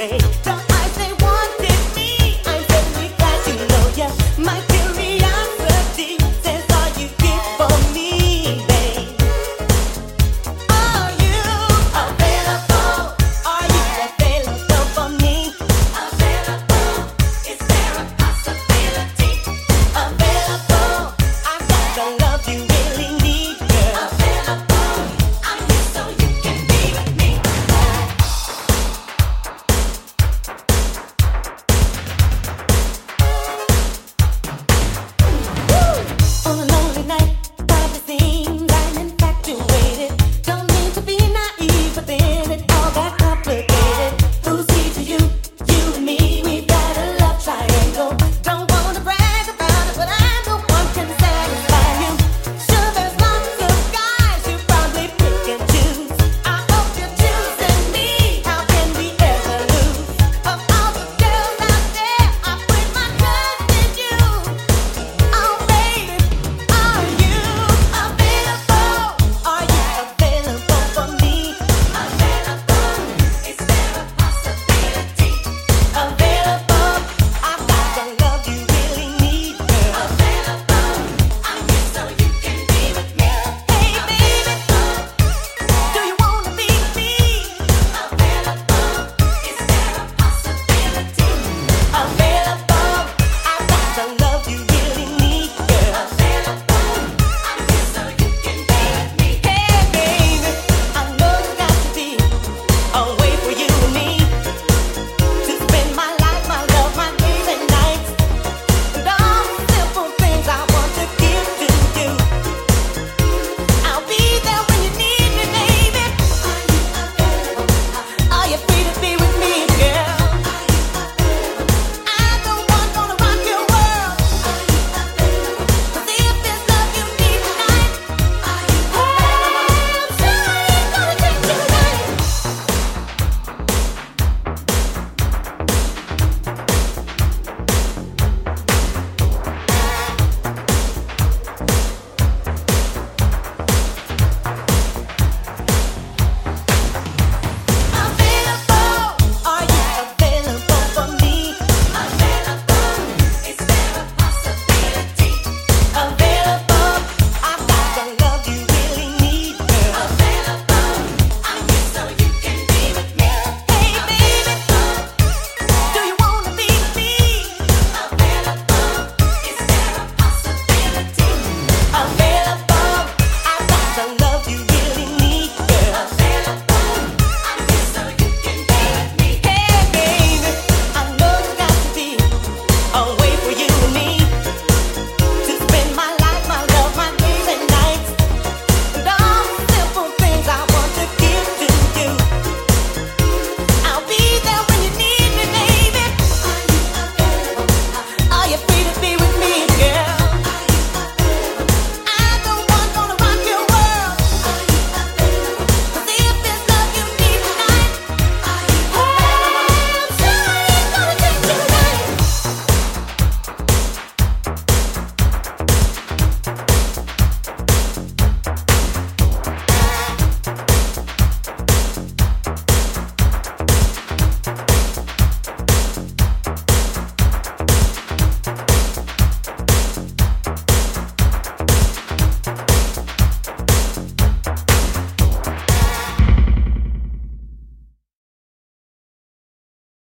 rain.